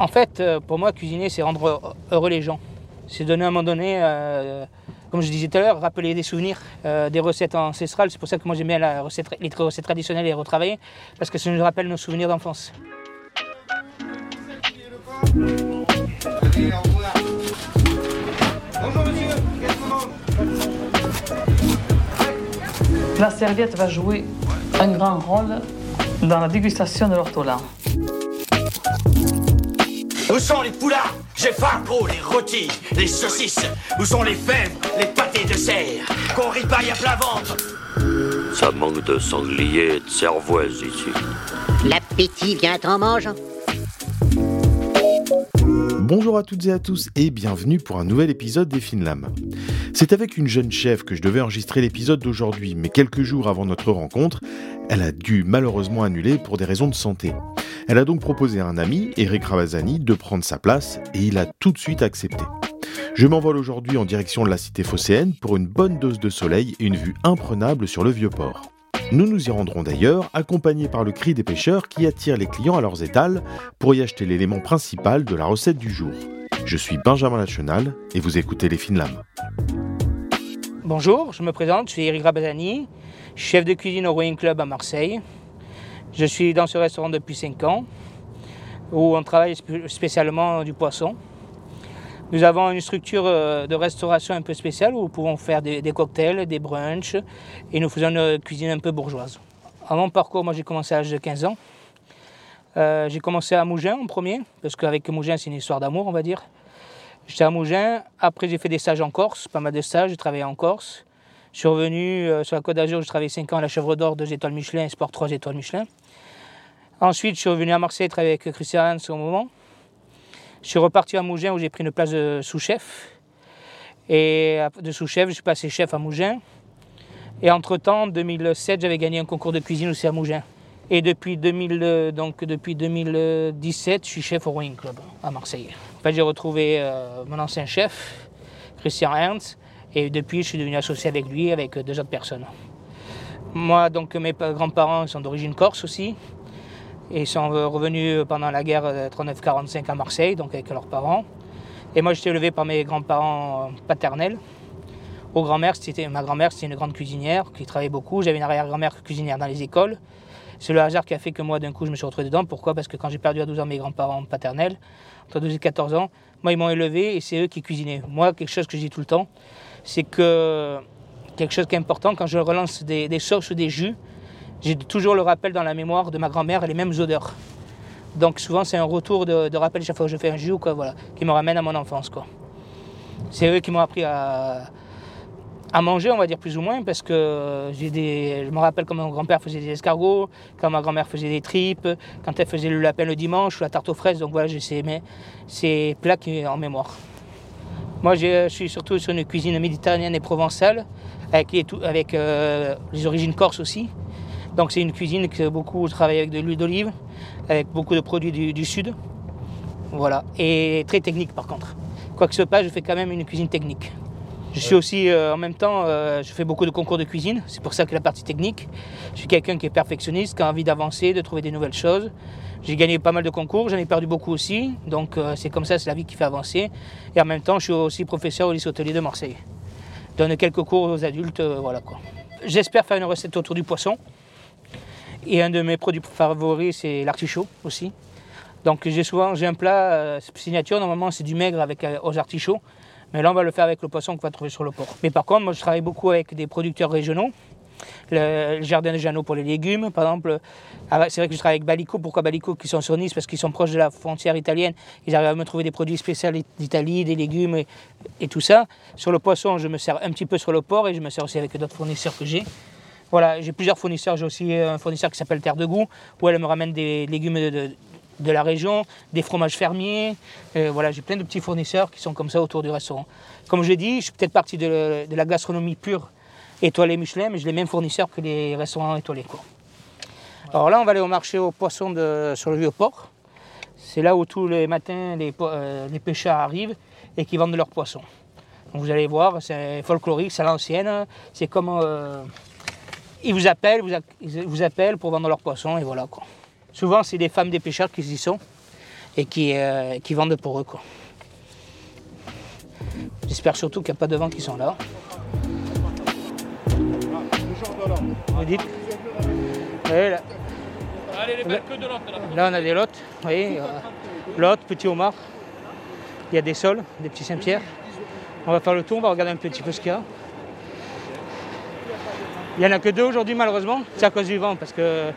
En fait, euh, pour moi, cuisiner, c'est rendre heureux les gens. C'est donner à un moment donné, euh, comme je disais tout à l'heure, rappeler des souvenirs, euh, des recettes ancestrales. C'est pour ça que moi j'aime bien la recette, les recettes traditionnelles et les retravailler, parce que ça nous rappelle nos souvenirs d'enfance. Bonjour monsieur, qu'est-ce qu'on mange La serviette va jouer un grand rôle dans la dégustation de l'ortolan. Où sont les poulards? J'ai faim gros, les rôtis, les saucisses. Où sont les fèvres, les pâtés de serre? Qu'on ripaille à plat ventre Ça manque de sanglier et de cervoise ici. L'appétit vient en mangeant. Bonjour à toutes et à tous et bienvenue pour un nouvel épisode des Finlam. C'est avec une jeune chef que je devais enregistrer l'épisode d'aujourd'hui, mais quelques jours avant notre rencontre, elle a dû malheureusement annuler pour des raisons de santé. Elle a donc proposé à un ami, Eric Ravazani, de prendre sa place et il a tout de suite accepté. Je m'envole aujourd'hui en direction de la cité phocéenne pour une bonne dose de soleil et une vue imprenable sur le vieux port. Nous nous y rendrons d'ailleurs, accompagnés par le cri des pêcheurs qui attirent les clients à leurs étals pour y acheter l'élément principal de la recette du jour. Je suis Benjamin Lachenal et vous écoutez les Fines Lames. Bonjour, je me présente, je suis Eric Rabazani, chef de cuisine au Rowing Club à Marseille. Je suis dans ce restaurant depuis 5 ans où on travaille spé- spécialement du poisson. Nous avons une structure euh, de restauration un peu spéciale où nous pouvons faire des, des cocktails, des brunchs et nous faisons une cuisine un peu bourgeoise. À mon parcours, moi j'ai commencé à l'âge de 15 ans. Euh, j'ai commencé à Mougins en premier, parce qu'avec Mougins c'est une histoire d'amour on va dire. J'étais à Mougins, après j'ai fait des stages en Corse, pas mal de stages, j'ai travaillé en Corse. Je suis revenu euh, sur la Côte d'Azur, j'ai travaillé 5 ans à la Chèvre d'Or, 2 étoiles Michelin, Sport 3 étoiles Michelin. Ensuite, je suis revenu à Marseille travailler avec Christian Hans au moment. Je suis reparti à Mougins où j'ai pris une place de sous-chef. Et ap- de sous-chef, je suis passé chef à Mougins. Et entre-temps, en 2007, j'avais gagné un concours de cuisine aussi à Mougins. Et depuis, 2000, euh, donc depuis 2017, je suis chef au Rowing Club à Marseille. En fait, j'ai retrouvé euh, mon ancien chef, Christian Ernst, et depuis, je suis devenu associé avec lui, avec euh, deux autres personnes. Moi, donc, mes pa- grands-parents sont d'origine corse aussi. Ils sont euh, revenus pendant la guerre euh, 39-45 à Marseille, donc avec leurs parents. Et moi, j'étais élevé par mes grands-parents euh, paternels. Ma grand-mère, c'était une grande cuisinière qui travaillait beaucoup. J'avais une arrière-grand-mère cuisinière dans les écoles. C'est le hasard qui a fait que moi, d'un coup, je me suis retrouvé dedans. Pourquoi? Parce que quand j'ai perdu à 12 ans mes grands-parents paternels, entre 12 et 14 ans, moi, ils m'ont élevé et c'est eux qui cuisinaient. Moi, quelque chose que je dis tout le temps, c'est que quelque chose qui est important, quand je relance des, des sauces ou des jus, j'ai toujours le rappel dans la mémoire de ma grand-mère les mêmes odeurs. Donc souvent, c'est un retour de, rappel chaque fois que je fais un jus quoi, voilà, qui me ramène à mon enfance. C'est eux qui m'ont appris à, manger, on va dire plus ou moins, parce que je me rappelle quand mon grand-père faisait des escargots, quand ma grand-mère faisait des tripes, quand elle faisait le lapin le dimanche ou la tarte aux fraises. Donc voilà, j'ai ces, mais- ces plats qui en mémoire. Moi, je suis surtout sur une cuisine méditerranéenne et provençale, avec les, euh, origines corses aussi. Donc c'est une cuisine que beaucoup travaillent avec de l'huile d'olive, avec beaucoup de produits du, du sud. Voilà. Et très technique par contre. Quoi que ce soit, je fais quand même une cuisine technique. Je suis aussi, euh, en même temps, euh, je fais beaucoup de concours de cuisine, c'est pour ça que la partie technique. Je suis quelqu'un qui est perfectionniste, qui a envie d'avancer, de trouver des nouvelles choses. J'ai gagné pas mal de concours, j'en ai perdu beaucoup aussi, donc euh, c'est comme ça, c'est la vie qui fait avancer. Et en même temps, je suis aussi professeur au lycée hôtelier de Marseille. Je donne quelques cours aux adultes, voilà quoi. J'espère faire une recette autour du poisson. Et un de mes produits favoris, c'est l'artichaut aussi. Donc j'ai souvent j'ai un plat signature, normalement c'est du maigre avec aux artichauts. Mais là on va le faire avec le poisson qu'on va trouver sur le port. Mais par contre, moi je travaille beaucoup avec des producteurs régionaux. Le, jardin de Jeannot pour les légumes, par exemple. Ah, C'est vrai que je travaille avec Balico. Pourquoi Balico Qui sont sur Nice? Parce qu'ils sont proches de la frontière italienne. Ils arrivent à me trouver des produits spéciaux d'Italie, des légumes et, tout ça. Sur le poisson, je me sers un petit peu sur le port et je me sers aussi avec d'autres fournisseurs que j'ai. Voilà, j'ai plusieurs fournisseurs. J'ai aussi un fournisseur qui s'appelle Terre de Goût, où elle me ramène des légumes de- de la région, des fromages fermiers. Euh, voilà, j'ai plein de petits fournisseurs qui sont comme ça autour du restaurant. Comme je l'ai dit, je suis peut-être partie de, de la gastronomie pure étoilée Michelin, mais j'ai les mêmes fournisseurs que les restaurants étoilés. Quoi. Alors là, on va aller au marché aux poissons de, sur le vieux port. C'est là où tous les matins les, euh, les pêcheurs arrivent et qui vendent leurs poissons. Donc vous allez voir, c'est folklorique, c'est à l'ancienne. C'est comme euh, ils vous appellent, vous, a- ils vous appellent pour vendre leurs poissons et voilà quoi. Souvent, c'est des femmes des pêcheurs qui y sont. et qui, euh, qui vendent pour eux. quoi. J'espère surtout qu'il n'y a pas de vent qui sont là. Vous dites là. Là, on a des lottes, vous voyez, euh, lottes, petits homards. Il y a des sols, des petits Saint-Pierre. On va faire le tour, on va regarder un petit peu ce qu'il y a. Il n'y en a que deux aujourd'hui, malheureusement. C'est à cause du vent, parce que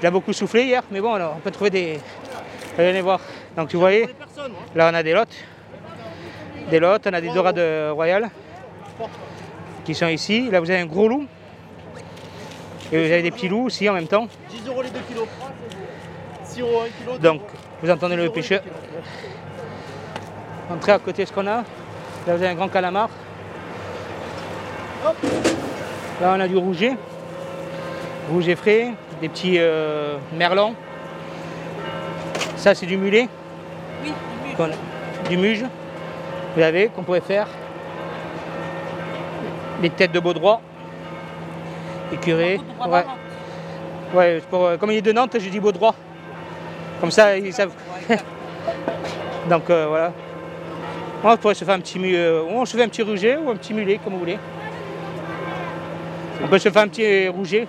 il a beaucoup soufflé hier. Mais bon, alors, on peut trouver des. Allez voir. Donc, vous voyez, là, on a des lottes. Des lottes, on a des dorades royales qui sont ici. Là, vous avez un gros loup. Et vous avez des petits loups aussi en même temps. 10 euros les 2 kilos. 6 euros 1 kilo. Donc, vous entendez le pêcheur. Entrez à côté ce qu'on a. Là, vous avez un grand calamar. Là, on a du rouget. Rouget frais, des petits euh, merlons. Ça, c'est du mulet. Oui, du muge. Vous avez, qu'on pourrait faire. Les têtes de baudroie. Écureuils. Ouais. Ouais, pour, euh, comme il est de Nantes, j'ai dit baudroie. Comme ça, ils savent. Donc euh, voilà. On pourrait se faire un petit euh, on se fait un petit rouget ou un petit mulet, comme vous voulez. On peut se faire un petit rouget.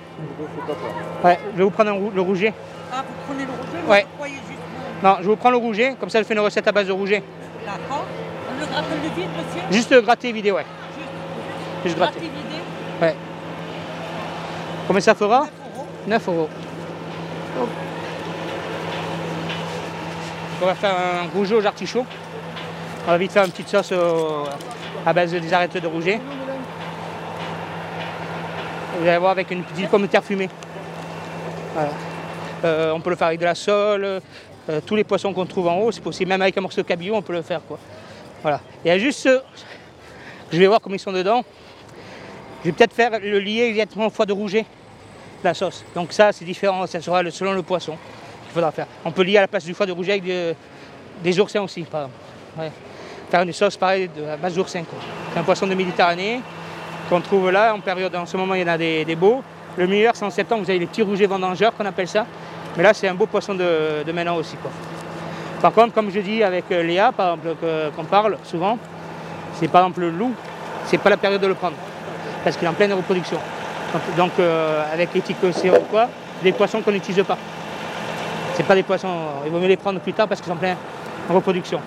Ouais, je vais vous prendre le rouget. Ah, vous prenez le rouget Ouais. Vous croyez juste Non, je vous prends le rouget, comme ça je fais une recette à base de rouget. D'accord. On le gratte le vide, monsieur Juste euh, gratter et vider, ouais. Juste Gratte gratter. et vider Ouais. Combien ça fera 9 euros. 9 euros. On va faire un rouget aux artichauts. On va vite faire une petite sauce au- à base des arêtes de rouget. Vous allez voir avec une petite pomme de terre fumée. Euh, on peut le faire avec de la sole, euh, tous les poissons qu'on trouve en haut, c'est possible. Même avec un morceau de cabillaud, on peut le faire. Voilà. Il y a juste ceux, je vais voir comment ils sont dedans. Je vais peut-être faire le lier exactement au foie de rouget la sauce. Donc ça, c'est différent, ça sera selon le poisson qu'il faudra faire. On peut lier à la place du foie de rouget avec de- des oursins aussi, par exemple. Faire une sauce pareille de, à base d'oursin. C'est un poisson de Méditerranée qu'on trouve là, en période, en ce moment il y en a des, beaux. Le meilleur, c'est en septembre, vous avez les petits rougets vendangeurs qu'on appelle ça. Mais là, c'est un beau poisson de, de maintenant aussi. Par contre, comme je dis avec euh, Léa, par exemple, qu'on parle souvent, c'est par exemple le loup, c'est pas la période de le prendre, parce qu'il est en pleine reproduction. Donc, donc, euh, avec c'est ou quoi, des poissons qu'on n'utilise pas. C'est pas des poissons, il vaut mieux les prendre plus tard parce qu'ils sont en pleine reproduction.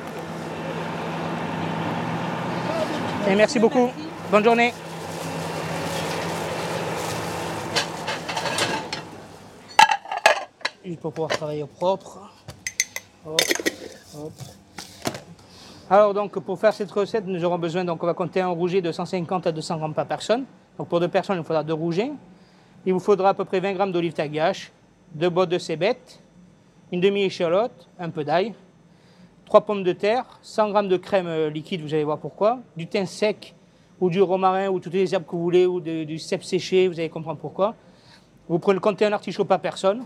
Et merci beaucoup. Bonne journée. Pour pouvoir travailler au propre. Alors donc pour faire cette recette, nous aurons besoin, donc on va compter un rouget de 150 à 200 grammes par personne. Donc pour deux personnes, il faudra deux rougets. Il vous faudra à peu près 20 grammes d'olive tagache, deux bottes de cébette, une demi-échalote, un peu d'ail, trois pommes de terre, 100 grammes de crème euh, liquide, vous allez voir pourquoi, du thym sec ou du romarin ou toutes les herbes que vous voulez ou du cèpe séché, vous allez comprendre pourquoi. Vous prenez comptez un artichaut par personne.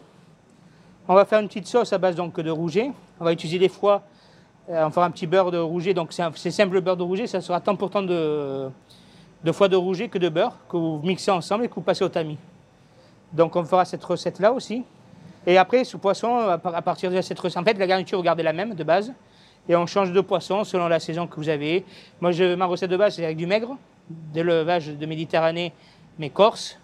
On va faire une petite sauce à base de rouget. On va utiliser des foies euh, on fera un petit beurre de rouget, donc c'est simple le beurre de rouget, ça sera tant pour tant de, de foie de rouget que de beurre, que vous mixez ensemble et que vous passez au tamis. Donc on fera cette recette-là aussi. Et après, ce poisson, à par- à partir de cette recette, en fait, la garniture, vous gardez la même de base. Et on change de poisson selon la saison que vous avez. Moi, je, ma recette de base, c'est avec du maigre, d'élevage de Méditerranée, mais corse,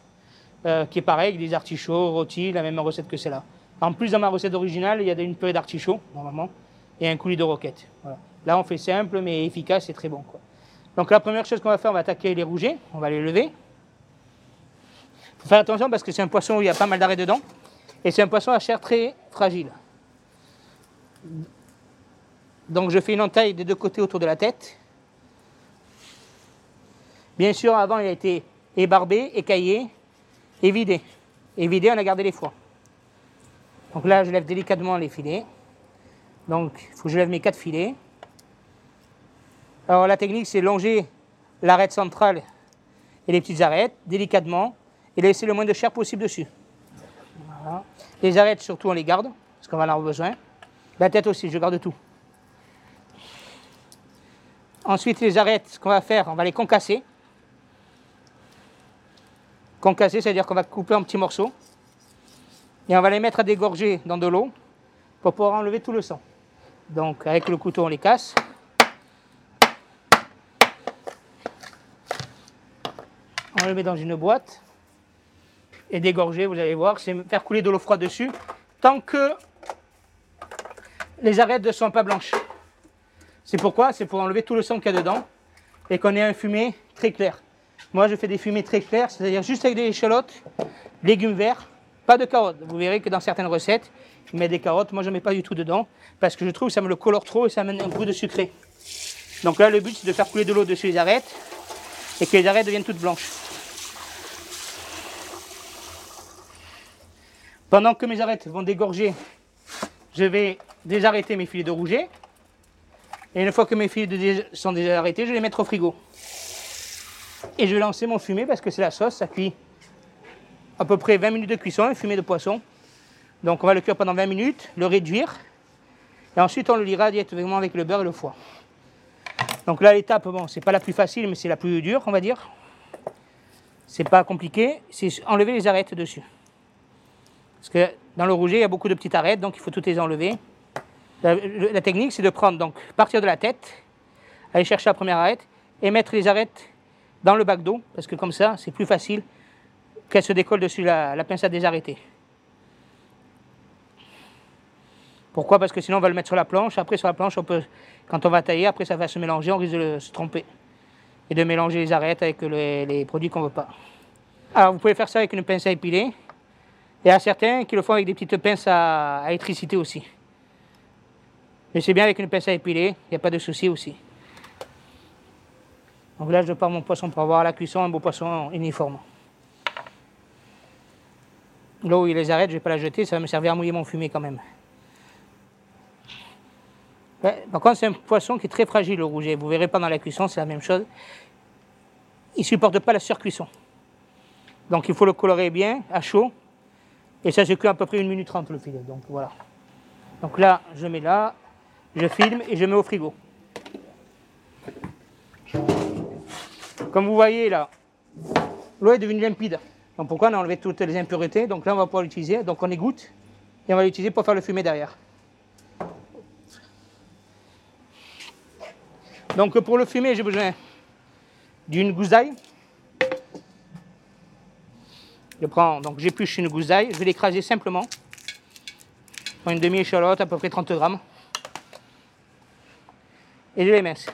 euh, qui est pareil, avec des artichauts, rôtis, la même recette que celle-là. En plus, dans ma recette originale, il y a une purée d'artichauts, normalement, et un coulis de roquette. Là, on fait simple, mais efficace et très bon. Donc, la première chose qu'on va faire, on va attaquer les rougets, on va les lever. Il faut faire attention parce que c'est un poisson où il y a pas mal d'arrêt dedans. Et c'est un poisson à chair très fragile. Donc je fais une entaille des deux côtés autour de la tête. Bien sûr, avant, il a été ébarbé, écaillé et vidé. Et vidé, on a gardé les foies. Donc là, je lève délicatement les filets. Donc, il faut que je lève mes quatre filets. Alors la technique, c'est longer l'arête centrale et les petites arêtes délicatement et laisser le moins de chair possible dessus. Les arêtes, surtout, on les garde, parce qu'on va en avoir besoin. La tête aussi, je garde tout. Ensuite, les arêtes, ce qu'on va faire, on va les concasser. Concasser, c'est-à-dire qu'on va couper en petits morceaux. Et on va les mettre à dégorger dans de l'eau pour pouvoir enlever tout le sang. Donc avec le couteau, on les casse. On le met dans une boîte et dégorger, vous allez voir, c'est faire couler de l'eau froide dessus tant que les arêtes ne sont pas blanches. C'est pourquoi? C'est pour enlever tout le sang qu'il y a dedans et qu'on ait un fumé très clair. Moi, je fais des fumées très claires, c'est-à-dire juste avec des échalotes, légumes verts, pas de carottes. Vous verrez que dans certaines recettes, je mets des carottes. Moi, je ne mets pas du tout dedans parce que je trouve que ça me le colore trop et ça amène un goût de sucré. Donc là, le but, c'est de faire couler de l'eau dessus les arêtes et que les arêtes deviennent toutes blanches. Pendant que mes arêtes vont dégorger, je vais désarrêter mes filets de rouget. Et une fois que mes filets de sont désarrêtés, je vais les mettre au frigo. Et je vais lancer mon fumet parce que c'est la sauce, ça cuit à peu près 20 minutes de cuisson, fumet de poisson. Donc on va le cuire pendant 20 minutes, le réduire. Et ensuite on le lira directement avec le beurre et le foie. Donc là l'étape, bon, c'est pas la plus facile, mais c'est la plus dure, on va dire. C'est pas compliqué, c'est enlever les arêtes dessus. Parce que dans le rouget, il y a beaucoup de petites arêtes, donc il faut toutes les enlever. La, la technique, c'est de prendre, donc, partir de la tête, aller chercher la première arête et mettre les arêtes dans le bac d'eau, parce que comme ça, c'est plus facile qu'elle se décolle dessus la, pince à désarrêter. Pourquoi? Parce que sinon, on va le mettre sur la planche. Après, sur la planche, on peut, quand on va tailler, après, ça va se mélanger, on risque de se tromper. Et de mélanger les arêtes avec les, produits qu'on ne veut pas. Alors, vous pouvez faire ça avec une pince à épiler. Il y a certains qui le font avec des petites pinces à, à électricité aussi. Mais c'est bien avec une pince à épiler, il n'y a pas de souci aussi. Donc là, je pars mon poisson pour avoir à la cuisson un beau poisson uniforme. L'eau, il les arrête, je ne vais pas la jeter, ça va me servir à mouiller mon fumet quand même. Par contre, c'est un poisson qui est très fragile, le rouget. Vous verrez pendant la cuisson, c'est la même chose. Il ne supporte pas la surcuisson. Donc il faut le colorer bien, à chaud. Et ça se cuit à peu près 1 minute 30 le filet. Donc voilà. Donc là, je mets là, je filme et je mets au frigo. Comme vous voyez là, l'eau est devenue limpide. Donc pourquoi on a enlevé toutes les impuretés Donc là, on va pouvoir l'utiliser. Donc on égoutte et on va l'utiliser pour faire le fumet derrière. Donc pour le fumet, j'ai besoin d'une gousse d'ail. Je prends, donc j'épluche une gousse d'ail, je vais l'écraser simplement. Prends une demi-échalote, à peu près 30 grammes. Et je l'émince.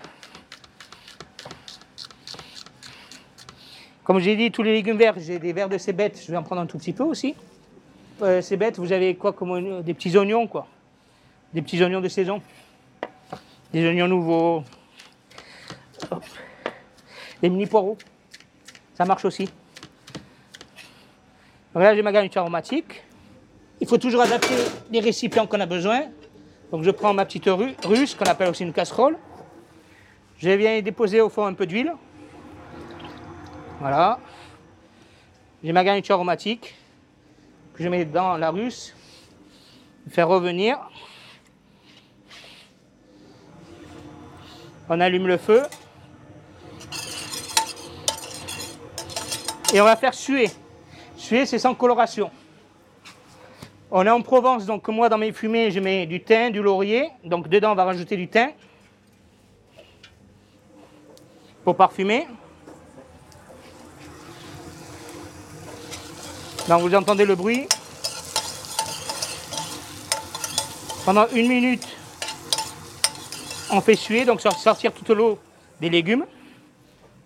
Comme j'ai dit, tous les légumes verts, j'ai des verres de cébette, je vais en prendre un tout petit peu aussi. Euh, cébette, vous avez quoi comme Des petits oignons, quoi. Des petits oignons de saison. Des oignons nouveaux. Hop. Des mini poireaux. Ça marche aussi. Donc j'ai ma garniture aromatique. Il faut toujours adapter les récipients qu'on a besoin. Donc je prends ma petite ru- russe, qu'on appelle aussi une casserole. Je viens y déposer au fond un peu d'huile. Voilà. J'ai ma garniture aromatique que je mets dans la russe. Faire revenir. On allume le feu. Et on va faire suer. Suer, c'est sans coloration. On est en Provence, donc moi dans mes fumées, je mets du thym, du laurier. Donc dedans, on va rajouter du thym pour parfumer. Donc vous entendez le bruit. Pendant une minute, on fait suer, donc sor- sortir toute l'eau des légumes.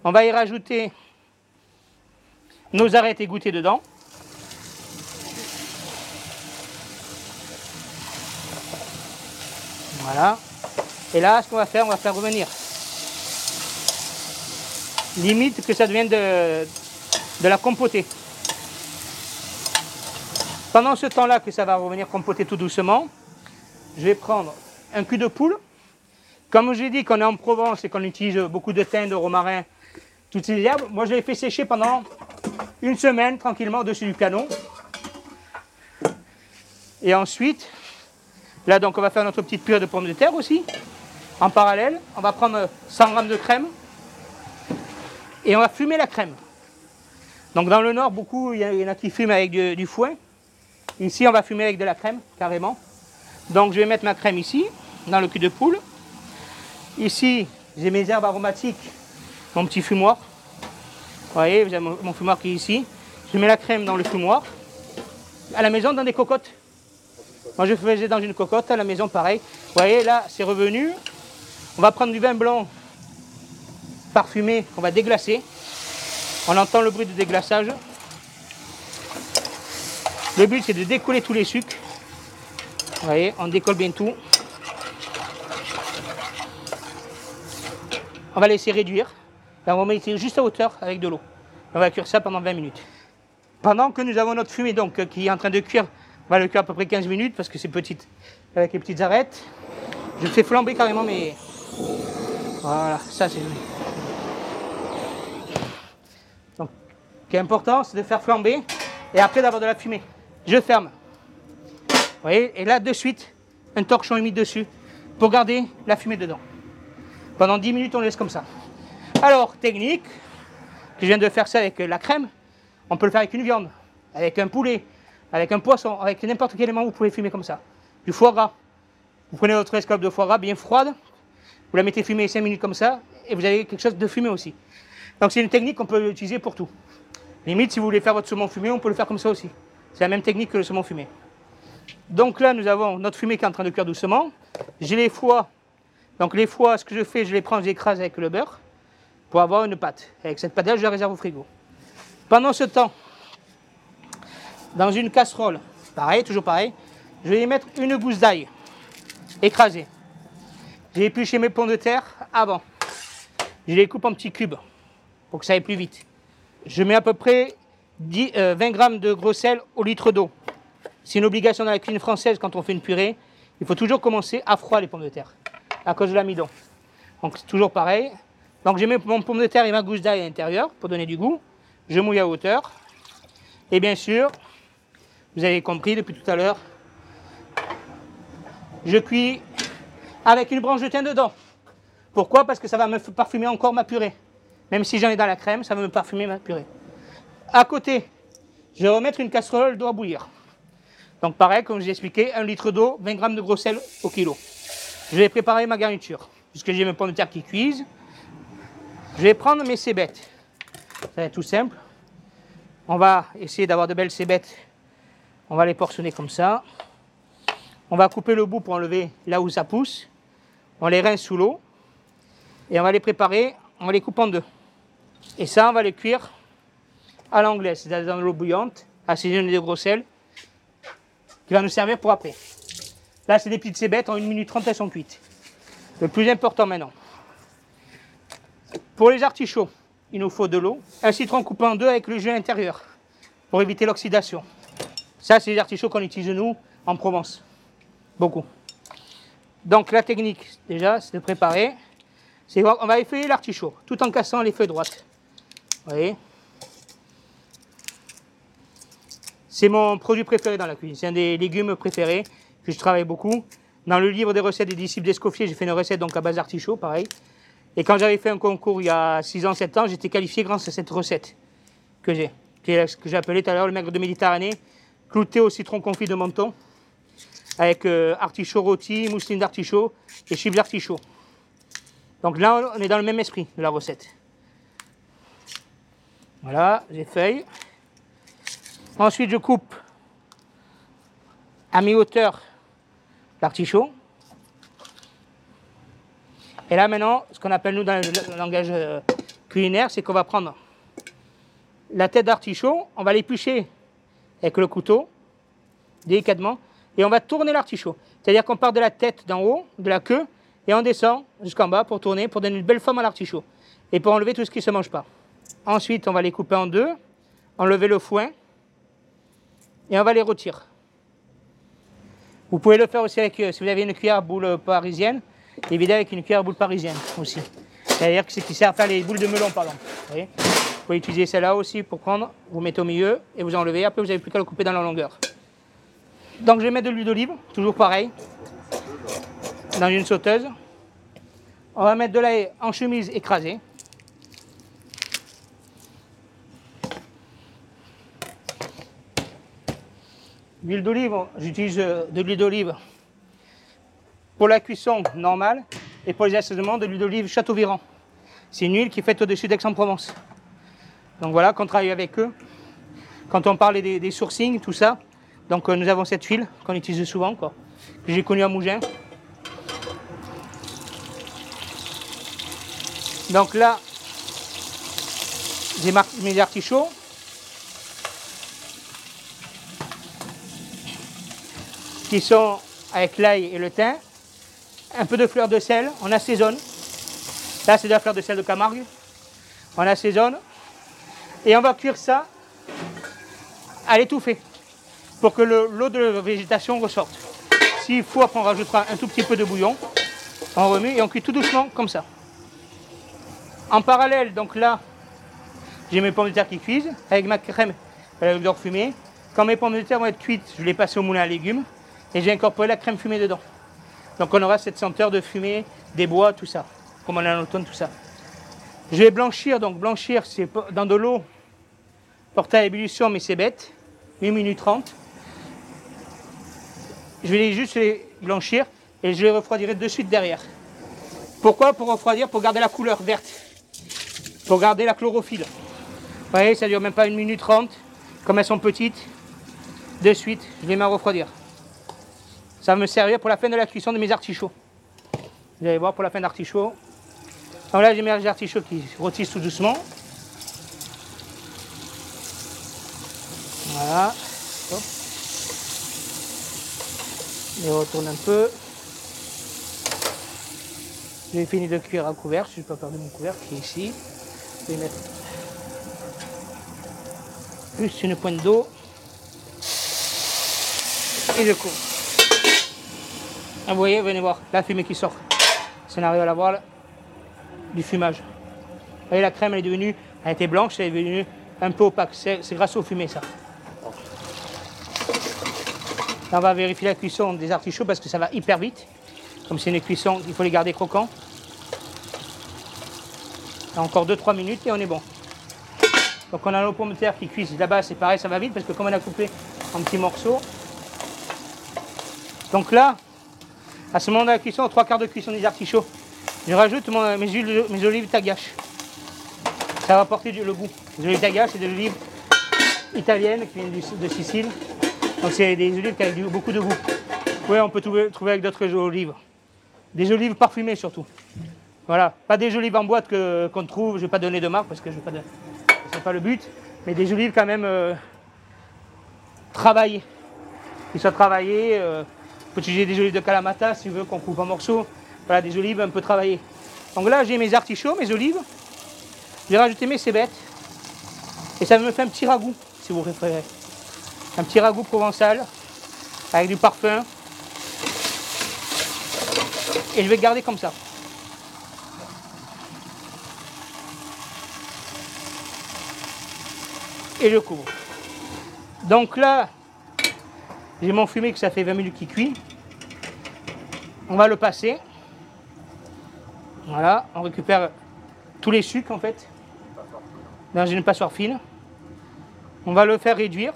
On va y rajouter nos arêtes égouttées dedans. Voilà. Et là, ce qu'on va faire, on va faire revenir. Limite que ça devienne de, de la compotée. Pendant ce temps-là que ça va revenir compoter tout doucement, je vais prendre un cul de poule. Comme j'ai dit qu'on est en Provence et qu'on utilise beaucoup de thym, de romarin, toutes ces herbes, moi je les fais sécher pendant une semaine tranquillement au-dessus du canon. Et ensuite, là donc on va faire notre petite purée de pommes de terre aussi. En parallèle, on va prendre 100 g de crème et on va fumer la crème. Donc dans le nord, beaucoup, il y, en a qui fument avec du, du foin. Ici, on va fumer avec de la crème, carrément. Donc je vais mettre ma crème ici. dans le cul de poule. Ici, j'ai mes herbes aromatiques, mon petit fumoir. Vous voyez, vous avez mon fumoir qui est ici. Je mets la crème dans le fumoir. À la maison, dans des cocottes. Moi, je faisais dans une cocotte, à la maison, pareil. Vous voyez, là, c'est revenu. On va prendre du vin blanc parfumé qu'on va déglacer. On entend le bruit de déglaçage. Le but, c'est de décoller tous les sucres. Vous voyez, on décolle bien tout. On va laisser réduire. Là, on va mettre juste à hauteur avec de l'eau. On va cuire ça pendant 20 minutes. Pendant que nous avons notre fumée donc, euh, qui est en train de cuire, on va le cuire à peu près 15 minutes parce que c'est petite, avec les petites arêtes. Je fais flamber carrément mes. Voilà, ça c'est joli. Donc, ce qui est important, c'est de faire flamber et après d'avoir de la fumée. Je ferme. Vous voyez, et là de suite, un torchon est mis dessus pour garder la fumée dedans. Pendant 10 minutes, on laisse comme ça. Alors, technique, que je viens de faire ça avec la crème, on peut le faire avec une viande, avec un poulet, avec un poisson, avec n'importe quel élément, vous pouvez fumer comme ça. Du foie gras. Vous prenez votre escalope de foie gras bien froide, vous la mettez fumer 5 minutes comme ça, et vous avez quelque chose de fumé aussi. Donc c'est une technique qu'on peut utiliser pour tout. Limite, si vous voulez faire votre saumon fumé, on peut le faire comme ça aussi. C'est la même technique que le saumon fumé. Donc là, nous avons notre fumée qui est en train de cuire doucement. J'ai les foies. Donc les foies, ce que je fais, je les prends, je les écrase avec le beurre pour avoir une pâte. Avec cette pâte-là, je la réserve au frigo. Pendant ce temps, dans une casserole, pareil, toujours pareil, je vais y mettre une gousse d'ail écrasée. J'ai épluché mes pommes de terre avant. Je les coupe en petits cubes pour que ça aille plus vite. Je mets à peu près 10, euh, 20 grammes de gros sel au litre d'eau. C'est une obligation dans la cuisine française quand on fait une purée. Il faut toujours commencer à froid les pommes de terre à cause de l'amidon. Donc c'est toujours pareil. Donc je mets mon pomme de terre et ma gousse d'ail à l'intérieur pour donner du goût. Je mouille à hauteur. Et bien sûr, vous avez compris depuis tout à l'heure, je cuis avec une branche de thym dedans. Pourquoi? Parce que ça va me parfumer encore ma purée. Même si j'en ai dans la crème, ça va me parfumer ma purée. À côté, je vais remettre une casserole d'eau à bouillir. Donc pareil, comme je l'ai expliqué, un litre d'eau, 20 grammes de gros sel au kilo. Je vais préparer ma garniture, puisque j'ai mes pommes de terre qui cuisent. Je vais prendre mes cébettes. Ça va être tout simple. On va essayer d'avoir de belles cébettes. On va les portionner comme ça. On va couper le bout pour enlever là où ça pousse. On les rince sous l'eau. Et on va les préparer, on les coupe en deux. Et ça, on va les cuire à l'anglaise, c'est-à-dire dans l'eau bouillante, assaisonnée de gros sel, qui va nous servir pour après. Là, c'est des petites cébettes, en 1 minute 30, elles sont cuites. Le plus important maintenant. Pour les artichauts, il nous faut de l'eau, un citron coupé en deux avec le jus à l'intérieur, pour éviter l'oxydation. Ça, c'est les artichauts qu'on utilise nous en Provence. Beaucoup. Donc la technique, déjà, c'est de préparer. On va effeuiller l'artichaut, tout en cassant les feuilles droites. Vous voyez? C'est mon produit préféré dans la cuisine. C'est un des légumes préférés que je travaille beaucoup. Dans le livre des recettes des disciples d'Escoffier, j'ai fait une recette donc à base d'artichaut, pareil. Et quand j'avais fait un concours il y a 6 ans, 7 ans, j'étais qualifié grâce à cette recette que j'ai, que j'ai appelé tout à l'heure le maigre de Méditerranée, clouté au citron confit de menton, avec euh, artichaut rôti, mousseline d'artichaut et chips d'artichaut. Donc là, on est dans le même esprit de la recette. Voilà, j'ai feuille. Ensuite, je coupe à mi-hauteur l'artichaut. Et là maintenant, ce qu'on appelle nous dans le langage euh, culinaire, c'est qu'on va prendre la tête d'artichaut, on va l'éplucher avec le couteau, délicatement, et on va tourner l'artichaut. C'est-à-dire qu'on part de la tête d'en haut, de la queue, et on descend jusqu'en bas pour tourner, pour donner une belle forme à l'artichaut. Et pour enlever tout ce qui ne se mange pas. Ensuite, on va les couper en deux, enlever le foin, et on va les retirer. Vous pouvez le faire aussi avec, euh, si vous avez une cuillère à boule parisienne, et vider avec une cuillère boule parisienne aussi. C'est-à-dire que c'est qui sert à faire les boules de melon, pardon. Vous, vous pouvez utiliser celle-là aussi pour prendre, vous mettez au milieu et vous enlevez. Après, vous n'avez plus qu'à le couper dans la longueur. Donc, je vais mettre de l'huile d'olive, toujours pareil, dans une sauteuse. On va mettre de l'ail en chemise écrasée. L'huile d'olive, j'utilise euh, de l'huile d'olive pour la cuisson normale et pour les assaisonnements de l'huile d'olive Châteauviran. C'est une huile qui est faite au-dessus d'Aix-en-Provence. Donc voilà, qu'on travaille avec eux. Quand on parle des, sourcings, tout ça, donc euh, nous avons cette huile qu'on utilise souvent, quoi, que j'ai connue à Mougins. Donc là, j'ai mes artichauts. Qui sont avec l'ail et le thym. Un peu de fleur de sel, on assaisonne. Là, c'est de la fleur de sel de Camargue. On assaisonne. Et on va cuire ça à l'étouffer pour que le- l'eau de végétation ressorte. S'il faut, après, on rajoutera un tout petit peu de bouillon. On remet et on cuit tout doucement comme ça. En parallèle, donc là, j'ai mes pommes de terre qui cuisent avec ma crème euh, beurre fumé. Quand mes pommes de terre vont être cuites, je les passe au moulin à légumes et j'ai incorporé la crème fumée dedans. Donc on aura cette senteur de fumée, des bois, tout ça, comme on a en automne, tout ça. Je vais blanchir, donc blanchir, c'est dans de l'eau portée à ébullition, mais c'est bête, 1 minute 30. Je vais juste les blanchir et je les refroidirai de suite derrière. Pourquoi? Pour refroidir, pour garder la couleur verte, pour garder la chlorophylle. Vous voyez, ça dure même pas 1 minute 30. Comme elles sont petites, de suite, je les mets à refroidir. Ça va me servir pour la fin de la cuisson de mes artichauts. Vous allez voir pour la fin d'artichaut. Donc là, j'ai mes artichauts qui rôtissent tout doucement. Voilà. Je retourne un peu. J'ai fini de cuire à couvert, je ne vais pas perdu mon couvercle qui est ici. Je vais mettre juste une pointe d'eau et je couvre. Ah, vous voyez, venez voir, la fumée qui sort. Si on arrive à la voir, du fumage. Vous voyez, la crème, elle est devenue, elle était blanche, elle est devenue un peu opaque. C'est grâce au fumée, ça. Là, on va vérifier la cuisson des artichauts parce que ça va hyper vite. Comme c'est une cuisson, il faut les garder croquants. Encore 2-3 minutes et on est bon. Donc on a nos pommes de terre qui cuisent là-bas, c'est pareil, ça va vite parce que comme on a coupé en petits morceaux. Donc là, à ce moment de la cuisson, trois quarts de cuisson des artichauts, je rajoute mes, huiles- mes olives tagache. Ça va apporter du- le goût. Les olives tagache, c'est des olives italiennes qui viennent de Sicile. Donc c'est des olives qui ont beaucoup de goût. Oui, on peut trouver, avec d'autres olives. Des olives parfumées surtout. Voilà, pas des olives en boîte qu'on trouve, je ne vais pas donner de marque parce que de... c'est pas le but, mais des olives quand même euh, travaillées. Qui soient travaillées, euh, on peut utiliser des olives de Kalamata si tu veux qu'on coupe en morceaux. Voilà, des olives un peu travaillées. Donc là, j'ai mes artichauts, mes olives. J'ai rajouté mes cébettes. Et ça me fait un petit ragoût, si vous préférez. Un petit ragoût provençal, avec du parfum. Et je vais garder comme ça. Et je couvre. Donc là, j'ai mon fumé que ça fait 20 minutes qu'il cuit. On va le passer. Voilà, on récupère tous les sucres en fait dans une passoire fine. On va le faire réduire.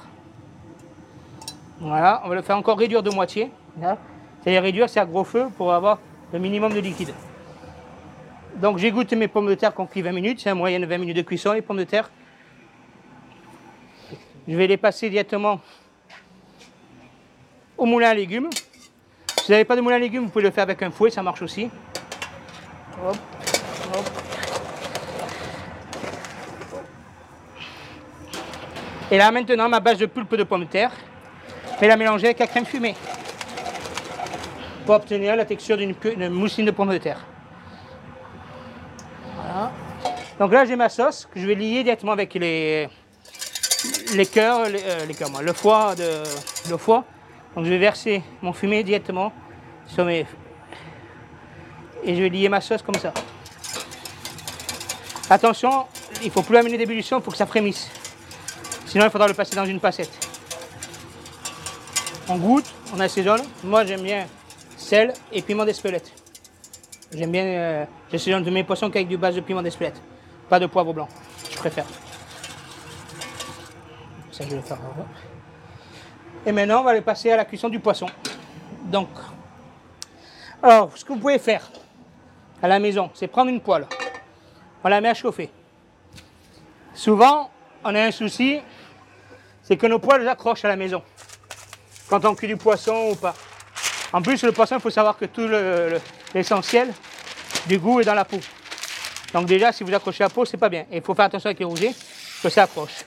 Voilà, on va le faire encore réduire de moitié. Là. C'est-à-dire réduire, c'est à gros feu pour avoir le minimum de liquide. Donc j'égoutte mes pommes de terre qu'on cuit 20 minutes, c'est en moyenne 20 minutes de cuisson les pommes de terre. Je vais les passer directement au moulin à légumes. Si vous n'avez pas de moulin à légumes, vous pouvez le faire avec un fouet, ça marche aussi. Et là maintenant, ma base de pulpe de pommes de terre, je vais la mélanger avec la crème fumée pour obtenir la texture d'une mousseline de pommes de terre. Donc là, j'ai ma sauce que je vais lier directement avec les, cœurs, euh, le foie de le foie. Donc je vais verser mon fumé directement sur mes et je vais lier ma sauce comme ça. Attention, il faut plus amener d'ébullition, il faut que ça frémisse. Sinon, il faudra le passer dans une passette. On goûte, on assaisonne. Moi, j'aime bien sel et piment d'Espelette. J'aime bien, euh, j'assaisonne de mes poissons qu'avec du base de piment d'Espelette. Pas de poivre blanc, je préfère. Ça, je vais le faire. Et maintenant, on va aller passer à la cuisson du poisson. Donc, Alors, ce que vous pouvez faire à la maison, c'est prendre une poêle, on la met à chauffer. Souvent, on a un souci, c'est que nos poêles accrochent à la maison. Quand on cuit du poisson ou pas. En plus, le poisson, il faut savoir que tout le- le- l'essentiel du goût est dans la peau. Donc déjà, si vous accrochez la peau, c'est pas bien. Et il faut faire attention avec les rougets, que ça accroche.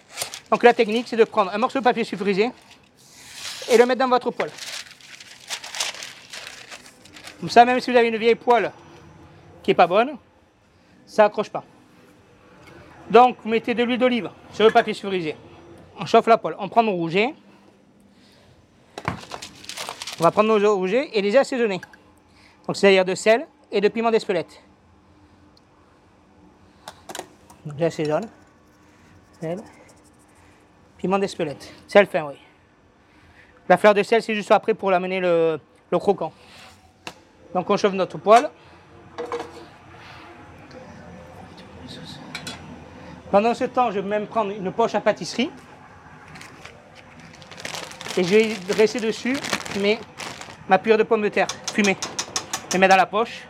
Donc la technique, c'est de prendre un morceau de papier sulfurisé et le mettre dans votre poêle. Comme ça, même si vous avez une vieille poêle qui est pas bonne, ça accroche pas. Donc, vous mettez de l'huile d'olive sur le papier sulfurisé. On chauffe la poêle. On prend nos rougets. On va prendre nos rougets et les assaisonner. Donc, c'est-à-dire de sel et de piment d'Espelette. J'assaisonne. Sel. Piment d'Espelette. Sel fin, oui. La fleur de sel, c'est juste après pour l'amener le, croquant. Donc, on chauffe notre poêle. Pendant ce temps, je vais même prendre une poche à pâtisserie. Et je vais dresser dessus mes, ma purée de pommes de terre fumée. Je la mets dans la poche.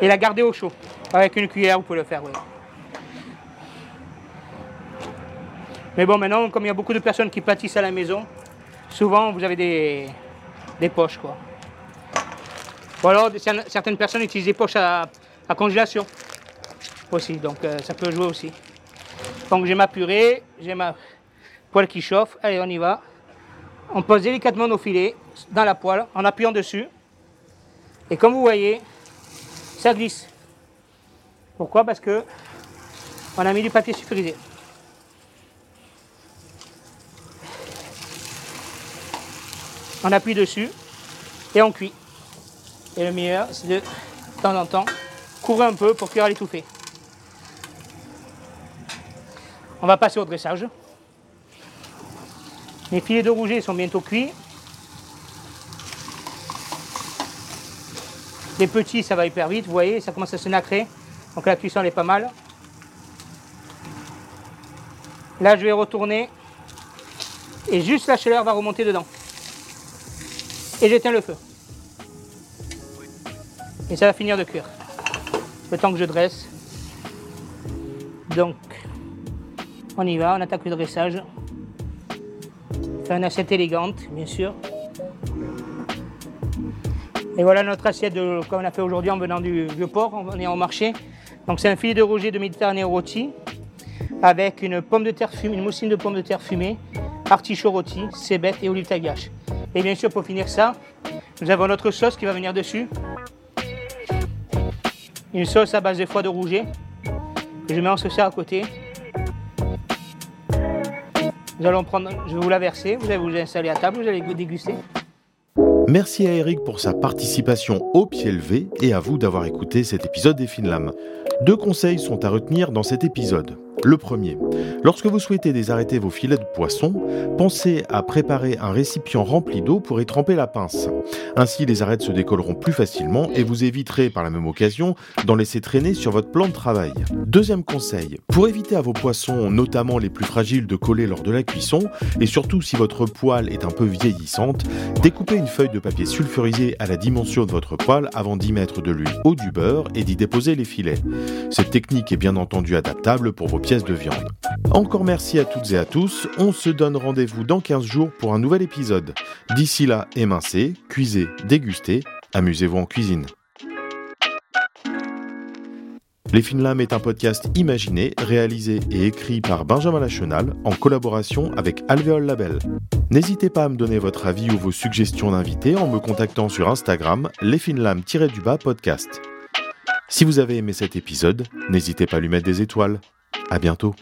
Et la garder au chaud. Avec une cuillère, vous pouvez le faire. Mais bon, maintenant, comme il y a beaucoup de personnes qui pâtissent à la maison, souvent vous avez des, des poches, quoi. Ou alors, certaines personnes utilisent des poches à, à congélation aussi, donc euh, ça peut jouer aussi. Donc j'ai ma purée, j'ai ma poêle qui chauffe, allez on y va. On pose délicatement nos filets dans la poêle en appuyant dessus. Et comme vous voyez, ça glisse. Pourquoi? Parce que on a mis du papier sulfurisé. On appuie dessus et on cuit. Et le meilleur, c'est de, de temps en temps, couvrir un peu pour cuire à l'étouffée. On va passer au dressage. Les filets de rouget sont bientôt cuits. Les petits, ça va hyper vite, vous voyez, ça commence à se nacrer. Donc la cuisson elle est pas mal. Là, je vais retourner et juste la chaleur va remonter dedans. Et j'éteins le feu. Et ça va finir de cuire. Le temps que je dresse. Donc, on y va, on attaque le dressage. Faire une assiette élégante, bien sûr. Et voilà notre assiette de, comme on a fait aujourd'hui en venant du vieux port, on est au marché. Donc c'est un filet de rouget de Méditerranée rôti avec une pomme de terre fumée, une moussine de pommes de terre fumée, artichaut rôti, cébette et olive tagache. Et bien sûr pour finir ça, nous avons notre sauce qui va venir dessus. Une sauce à base de foie de rouget que je mets en saucière à côté. Nous allons prendre, je vais vous la verser, vous allez vous installer à table, vous allez déguster. Merci à Eric pour sa participation au pied levé et à vous d'avoir écouté cet épisode des Finlam. Deux conseils sont à retenir dans cet épisode. Le premier, lorsque vous souhaitez désarrêter vos filets de poisson, pensez à préparer un récipient rempli d'eau pour y tremper la pince. Ainsi, les arêtes se décolleront plus facilement et vous éviterez par la même occasion d'en laisser traîner sur votre plan de travail. Deuxième conseil, pour éviter à vos poissons, notamment les plus fragiles, de coller lors de la cuisson, et surtout si votre poêle est un peu vieillissante, découpez une feuille de papier sulfurisé à la dimension de votre poêle avant d'y mettre de l'huile ou du beurre et d'y déposer les filets. Cette technique est bien entendu adaptable pour vos pièces de viande. Encore merci à toutes et à tous, on se donne rendez-vous dans 15 jours pour un nouvel épisode. D'ici là, émincez, cuisez, dégustez, amusez-vous en cuisine. Les Finlam est un podcast imaginé, réalisé et écrit par Benjamin Lachenal en collaboration avec Alvéole Label. N'hésitez pas à me donner votre avis ou vos suggestions d'invités en me contactant sur Instagram lesfinlam-du-bas podcast. Si vous avez aimé cet épisode, n'hésitez pas à lui mettre des étoiles. À bientôt.